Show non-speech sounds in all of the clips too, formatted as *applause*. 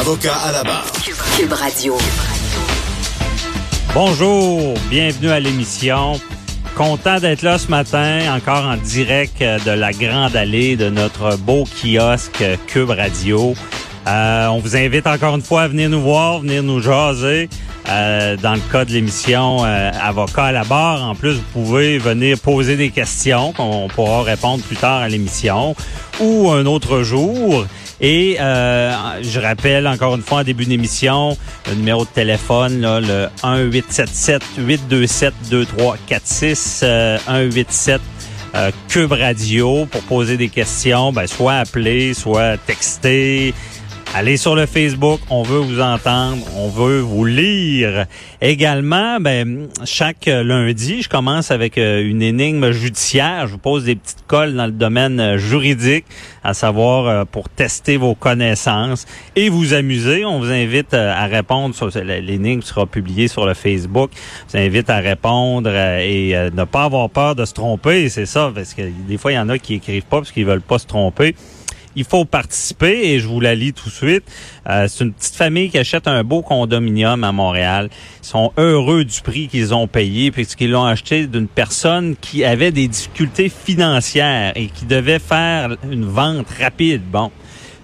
Avocat à la barre. Cube Radio. Bonjour, bienvenue à l'émission. Content d'être là ce matin, encore en direct euh, de la Grande Allée de notre beau kiosque euh, Cube Radio. Euh, on vous invite encore une fois à venir nous voir, venir nous jaser. Euh, dans le cas de l'émission euh, Avocat à la barre, en plus, vous pouvez venir poser des questions qu'on pourra répondre plus tard à l'émission ou un autre jour. Et euh, je rappelle encore une fois en début d'émission le numéro de téléphone, là, le 1-877-827-2346, euh, 187 euh, Cube Radio pour poser des questions, ben, soit appeler, soit texter. Allez sur le Facebook, on veut vous entendre, on veut vous lire. Également, ben, chaque lundi, je commence avec euh, une énigme judiciaire. Je vous pose des petites colles dans le domaine euh, juridique, à savoir euh, pour tester vos connaissances et vous amuser. On vous invite à répondre. L'énigme sera publiée sur le Facebook. Je vous invite à répondre et ne pas avoir peur de se tromper. C'est ça, parce que des fois, il y en a qui écrivent pas parce qu'ils veulent pas se tromper il faut participer et je vous la lis tout de suite. Euh, c'est une petite famille qui achète un beau condominium à Montréal. Ils sont heureux du prix qu'ils ont payé puisqu'ils l'ont acheté d'une personne qui avait des difficultés financières et qui devait faire une vente rapide. Bon.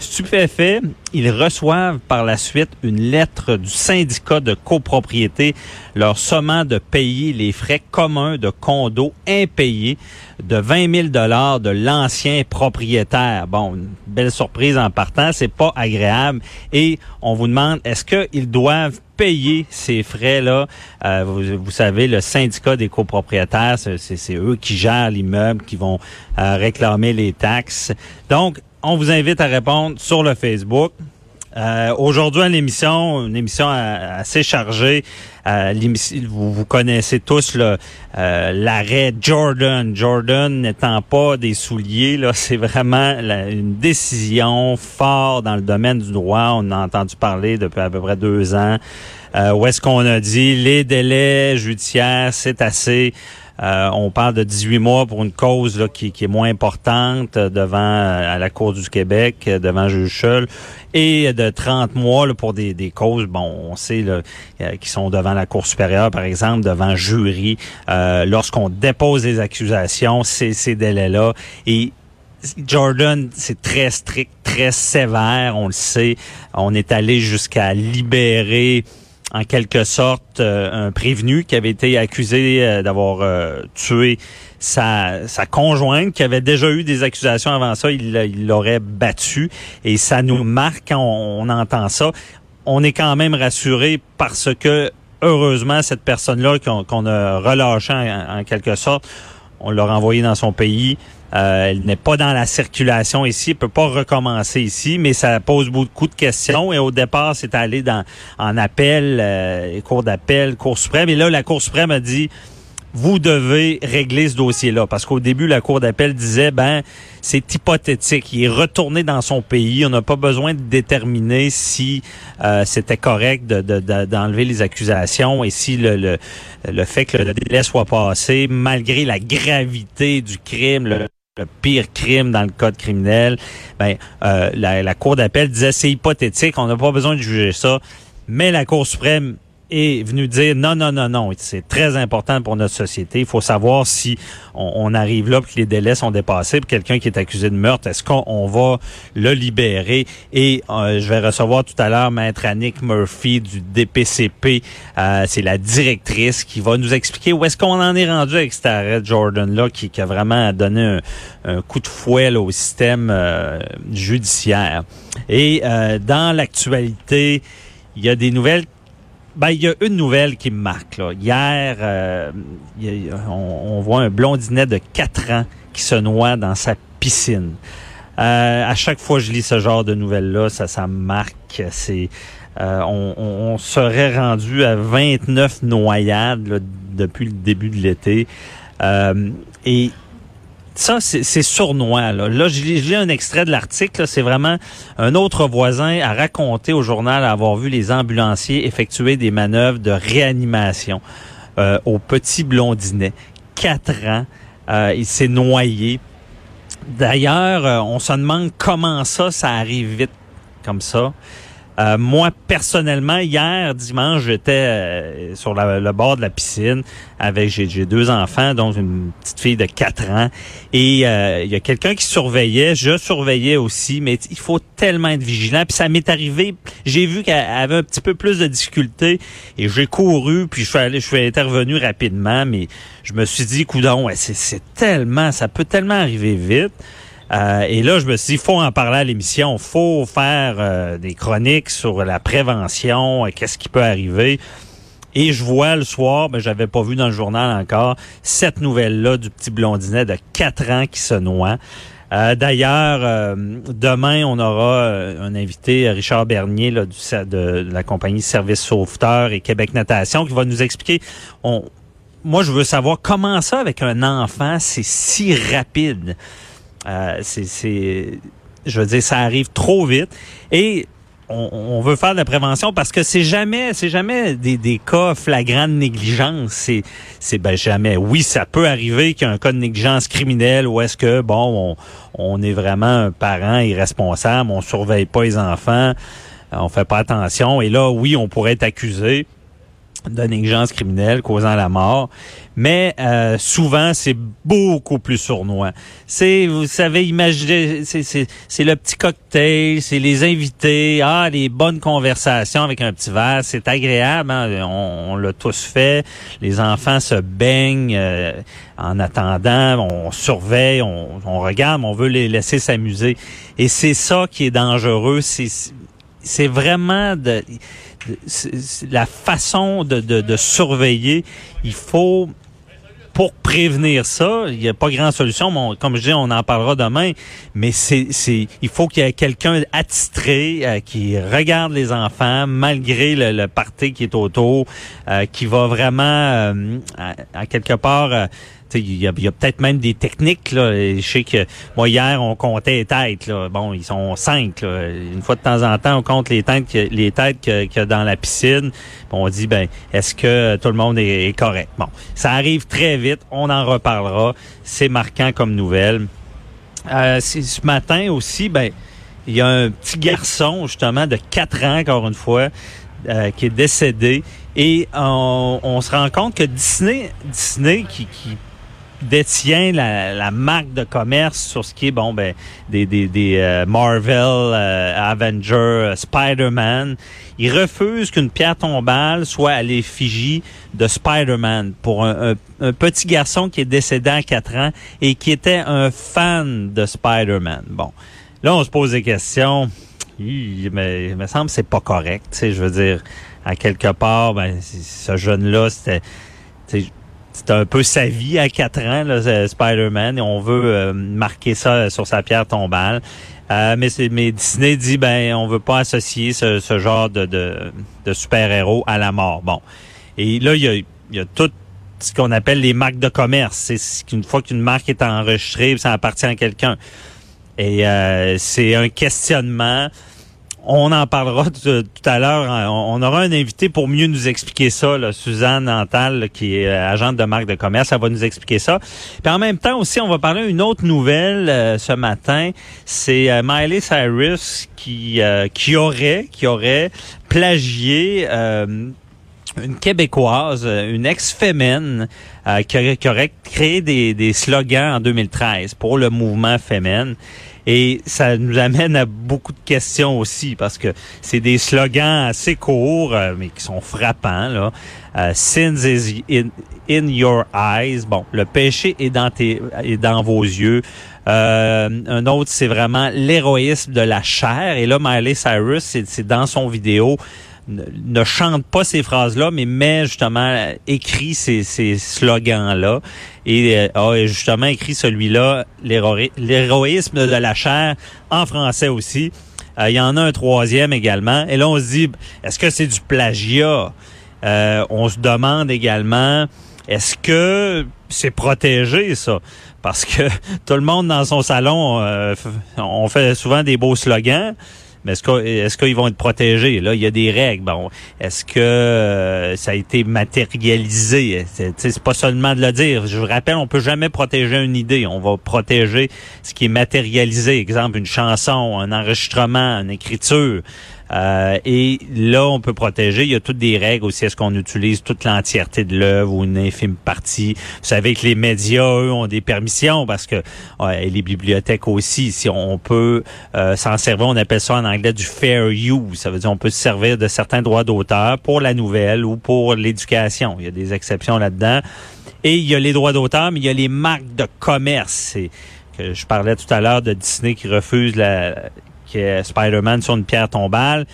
Stupéfait, ils reçoivent par la suite une lettre du syndicat de copropriété leur sommant de payer les frais communs de condo impayés de 20 000 dollars de l'ancien propriétaire. Bon, belle surprise en partant, c'est pas agréable. Et on vous demande, est-ce qu'ils doivent payer ces frais-là? Euh, vous, vous, savez, le syndicat des copropriétaires, c'est eux qui gèrent l'immeuble, qui vont euh, réclamer les taxes. Donc, on vous invite à répondre sur le Facebook. Euh, Aujourd'hui à l'émission, une émission assez chargée. Euh, vous, connaissez tous euh, l'arrêt Jordan. Jordan n'étant pas des souliers, là, *laughs* c'est vraiment une décision forte dans le domaine du droit. On a entendu parler depuis à peu près deux ans. Euh, où est-ce qu'on a dit les délais judiciaires, c'est assez. Euh, on parle de 18 mois pour une cause qui, est moins importante euh, devant à la Cour du Québec, euh, devant juge et de 30 mois pour des, causes, bon, on sait qui sont devant la Cour supérieure, par exemple, devant jury. Euh, Lorsqu'on dépose des accusations, c'est ces délais-là. Et Jordan, c'est très strict, très sévère, on le sait. On est allé jusqu'à libérer en quelque sorte euh, un prévenu qui avait été accusé euh, d'avoir euh, tué sa, conjointe qui avait déjà eu des accusations avant ça, il l'aurait battu et ça nous marque quand on, entend ça. On est quand même rassuré parce que heureusement cette personne-là qu'on a relâché en, en quelque sorte, on l'a renvoyé dans son pays. Euh, elle n'est pas dans la circulation ici, elle peut pas recommencer ici, mais ça pose beaucoup de questions. Et au départ, c'est allé dans en appel, euh, cour d'appel, cour suprême. Et là, la cour suprême a dit vous devez régler ce dossier-là. Parce qu'au début, la Cour d'appel disait, ben, c'est hypothétique. Il est retourné dans son pays. On n'a pas besoin de déterminer si euh, c'était correct d'enlever de, de, les accusations et si le, le, le, fait que le délai soit passé, malgré la gravité du crime, le pire crime dans le code criminel, ben, euh, la, la Cour d'appel disait, c'est hypothétique. On n'a pas besoin de juger ça. Mais la Cour suprême est venu dire non, non, non, non, c'est très important pour notre société. Il faut savoir si on, arrive là, que les délais sont dépassés, quelqu'un qui est accusé de meurtre, est-ce qu'on va le libérer? Et euh, je vais recevoir tout à l'heure Maître Annick Murphy du DPCP. Euh, c'est la directrice qui va nous expliquer où est-ce qu'on en est rendu avec cet arrêt Jordan-là, qui, a vraiment donné un, coup de fouet au système euh, judiciaire. Et dans l'actualité, il y a des nouvelles ben, il y a une nouvelle qui me marque. Là. Hier, euh, on, voit un blondinet de 4 ans qui se noie dans sa piscine. Euh, à chaque fois que je lis ce genre de nouvelles-là, ça, ça me marque. C'est, euh, on, on, serait rendu à 29 noyades depuis le début de l'été. et ça, c'est sournois. Là, là j'ai un extrait de l'article. C'est vraiment un autre voisin a raconté au journal avoir vu les ambulanciers effectuer des manœuvres de réanimation euh, au petit blondinet. Quatre ans, euh, il s'est noyé. D'ailleurs, euh, on se demande comment ça, ça arrive vite comme ça. Euh, moi, personnellement, hier, dimanche, j'étais euh, sur le bord de la piscine avec, j'ai deux enfants, donc une petite fille de 4 ans. Et euh, il y a quelqu'un qui surveillait, je surveillais aussi, mais il faut tellement être vigilant. Puis ça m'est arrivé, j'ai vu qu'elle avait un petit peu plus de difficultés et j'ai couru, puis je suis allé, je suis intervenu rapidement, mais je me suis dit, coudon, c'est tellement, ça peut tellement arriver vite. Euh, et là, je me suis dit, il faut en parler à l'émission, faut faire euh, des chroniques sur la prévention, euh, qu'est-ce qui peut arriver. Et je vois le soir, ben j'avais pas vu dans le journal encore, cette nouvelle-là du petit blondinet de 4 ans qui se noie. D'ailleurs, demain, on aura un invité, Richard Bernier, là, du, de, la compagnie Service Sauveteur et Québec Natation, qui va nous expliquer. On, moi, je veux savoir comment ça, avec un enfant, c'est si rapide. Euh, c'est, je veux dire, ça arrive trop vite et on, veut faire de la prévention parce que c'est jamais, c'est jamais des, des cas flagrants de négligence. C'est, c'est ben jamais. Oui, ça peut arriver qu'il y ait un cas de négligence criminelle ou est-ce que bon, on, on est vraiment un parent irresponsable, on surveille pas les enfants, on fait pas attention et là, oui, on pourrait être accusé de négligence criminelle causant la mort, mais euh, souvent c'est beaucoup plus sournois. C'est, vous savez, imaginez, c'est le petit cocktail, c'est les invités, ah, les bonnes conversations avec un petit verre, c'est agréable, hein? on, l'a tous fait. Les enfants se baignent euh, en attendant, on surveille, on, on regarde, on veut les laisser s'amuser, et c'est ça qui est dangereux. C'est c'est vraiment de la façon de, de, surveiller. Il faut pour prévenir ça, il n'y a pas grand solution. Mais comme je dis, on en parlera demain. Mais c'est, c'est, il faut qu'il y ait quelqu'un attitré euh, qui regarde les enfants malgré le, le qui est autour, euh, qui va vraiment euh, à, quelque part il y a, peut-être même des techniques. Là. Je sais que moi hier on comptait les têtes. Là. Bon, ils sont cinq. Là. Une fois de temps en temps, on compte les têtes, les têtes qu'il y a dans la piscine. On dit ben est-ce que tout le monde est, correct? Bon, ça arrive très vite. On en reparlera. C'est marquant comme nouvelle. Euh, ce matin aussi, ben il y a un petit garçon justement de 4 ans encore une fois euh, qui est décédé et on, on, se rend compte que Disney Disney qui, qui détient la, marque de commerce sur ce qui est bon ben des, des, des euh, Marvel, euh, Avenger, euh, Spider-Man. Il refuse qu'une pierre tombale soit à l'effigie de Spider-Man pour un, petit garçon qui est décédé à 4 ans et qui était un fan de Spider-Man. Bon, là on se pose des questions. mais il me semble c'est pas correct. Je veux dire, à quelque part, ben, ce jeune-là, c'était c'est un peu sa vie à quatre ans, Spider-Man, et on veut euh, marquer ça sur sa pierre tombale. Euh, mais, mais Disney dit ben on veut pas associer ce, ce genre de, de, de super-héros à la mort. Bon. Et là, il y a, y a tout ce qu'on appelle les marques de commerce. C'est qu'une fois qu'une marque est enregistrée, ça appartient à quelqu'un. Et euh, c'est un questionnement on en parlera tout, à l'heure. Hein. On, aura un invité pour mieux nous expliquer ça, Suzanne Antal, qui est euh, agente de marque de commerce. Elle va nous expliquer ça. Puis en même temps aussi, on va parler d'une autre nouvelle euh, ce matin. C'est euh, Miley Cyrus qui qui aurait qui aurait plagié une Québécoise, une ex-fémène, qui, aurait, qui, aurait créé des, des slogans en 2013 pour le mouvement féminin. Et ça nous amène à beaucoup de questions aussi parce que c'est des slogans assez courts mais qui sont frappants là. Euh, Sins is in, in, your eyes. Bon, le péché est dans tes est dans vos yeux. Euh, un autre, c'est vraiment l'héroïsme de la chair. Et là, Miley Cyrus, c'est dans son vidéo ne, chante pas ces phrases-là, mais met justement écrit ces, slogans-là et euh, a justement écrit celui-là, l'héroïsme de la chair, en français aussi. Euh, il y en a un troisième également. Et là, on se dit, est-ce que c'est du plagiat? Euh, on se demande également, est-ce que c'est protégé, ça? Parce que *laughs* tout le monde dans son salon, on fait souvent des beaux slogans. Mais est-ce qu'ils vont être protégés? Là, il y a des règles. Bon, est-ce que euh, ça a été matérialisé? C'est pas seulement de le dire. Je vous rappelle, on peut jamais protéger une idée. On va protéger ce qui est matérialisé. Exemple, une chanson, un enregistrement, une écriture. Euh, et là, on peut protéger. Il y a toutes des règles aussi. Est-ce qu'on utilise toute l'entièreté de l'œuvre ou une infime partie? Vous savez que les médias, eux, ont des permissions parce que et les bibliothèques aussi. Si on peut euh, s'en servir, on appelle ça en anglais du fair use. Ça veut dire on peut se servir de certains droits d'auteur pour la nouvelle ou pour l'éducation. Il y a des exceptions là-dedans. Et il y a les droits d'auteur, mais il y a les marques de commerce. que je parlais tout à l'heure de Disney qui refuse la, Spider-Man sur une pierre tombale.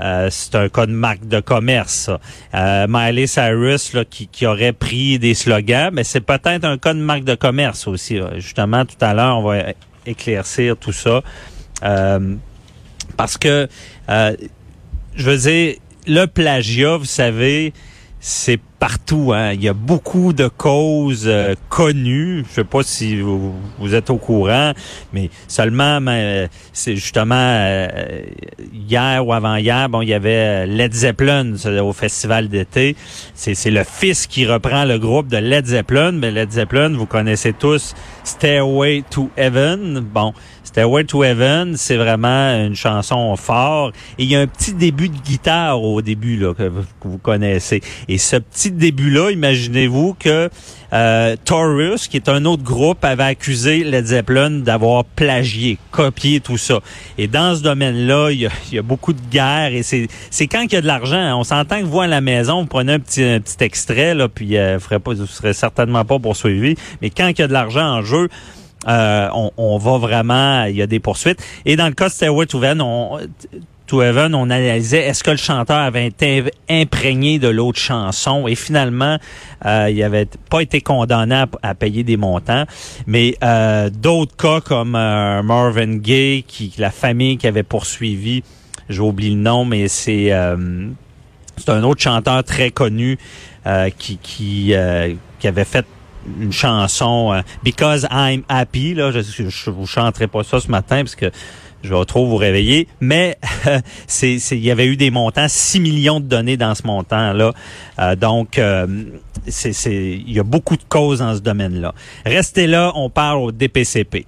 Euh, c'est un cas de marque de commerce. Euh, Miley Cyrus là, qui, qui, aurait pris des slogans, mais c'est peut-être un cas de marque de commerce aussi. Justement, tout à l'heure, on va éclaircir tout ça. Euh, parce que, euh, je veux dire, le plagiat, vous savez, c'est partout. Hein. Il y a beaucoup de causes euh, connues. Je sais pas si vous, êtes au courant, mais seulement, euh, c'est justement euh, hier ou avant-hier, bon, il y avait Led Zeppelin au festival d'été. C'est le fils qui reprend le groupe de Led Zeppelin. Mais Led Zeppelin, vous connaissez tous Stairway to Heaven. Bon, Stairway to Heaven, c'est vraiment une chanson fort. Et il y a un petit début de guitare au début là que vous connaissez. Et ce petit début-là, imaginez-vous que euh, Taurus, qui est un autre groupe, avait accusé Led Zeppelin d'avoir plagié, copié tout ça. Et dans ce domaine-là, il y a, beaucoup de guerres et c'est quand il y a de l'argent. On s'entend que vous à la maison, vous prenez un petit, petit extrait là, puis euh, vous vous serez certainement pas poursuivi. Mais quand il y a de l'argent en jeu, euh, on, va vraiment, il y a des poursuites. Et dans le cas de Stairway to Heaven, on, on analysait est-ce que le chanteur avait été imprégné de l'autre chanson? Et finalement euh, il avait pas été condamné à, payer des montants mais euh, d'autres cas comme euh, Marvin Gaye qui la famille qui avait poursuivi j'ai oublié le nom mais c'est c'est un autre chanteur très connu qui, qui avait fait une chanson Because I'm Happy là je, je, vous chanterai pas ça ce matin parce que je vais trop vous réveiller, mais *laughs* c'est, il y avait eu des montants, 6 millions de données dans ce montant-là. Euh, donc, euh, c'est, il y a beaucoup de causes dans ce domaine-là. Restez là, on parle au DPCP.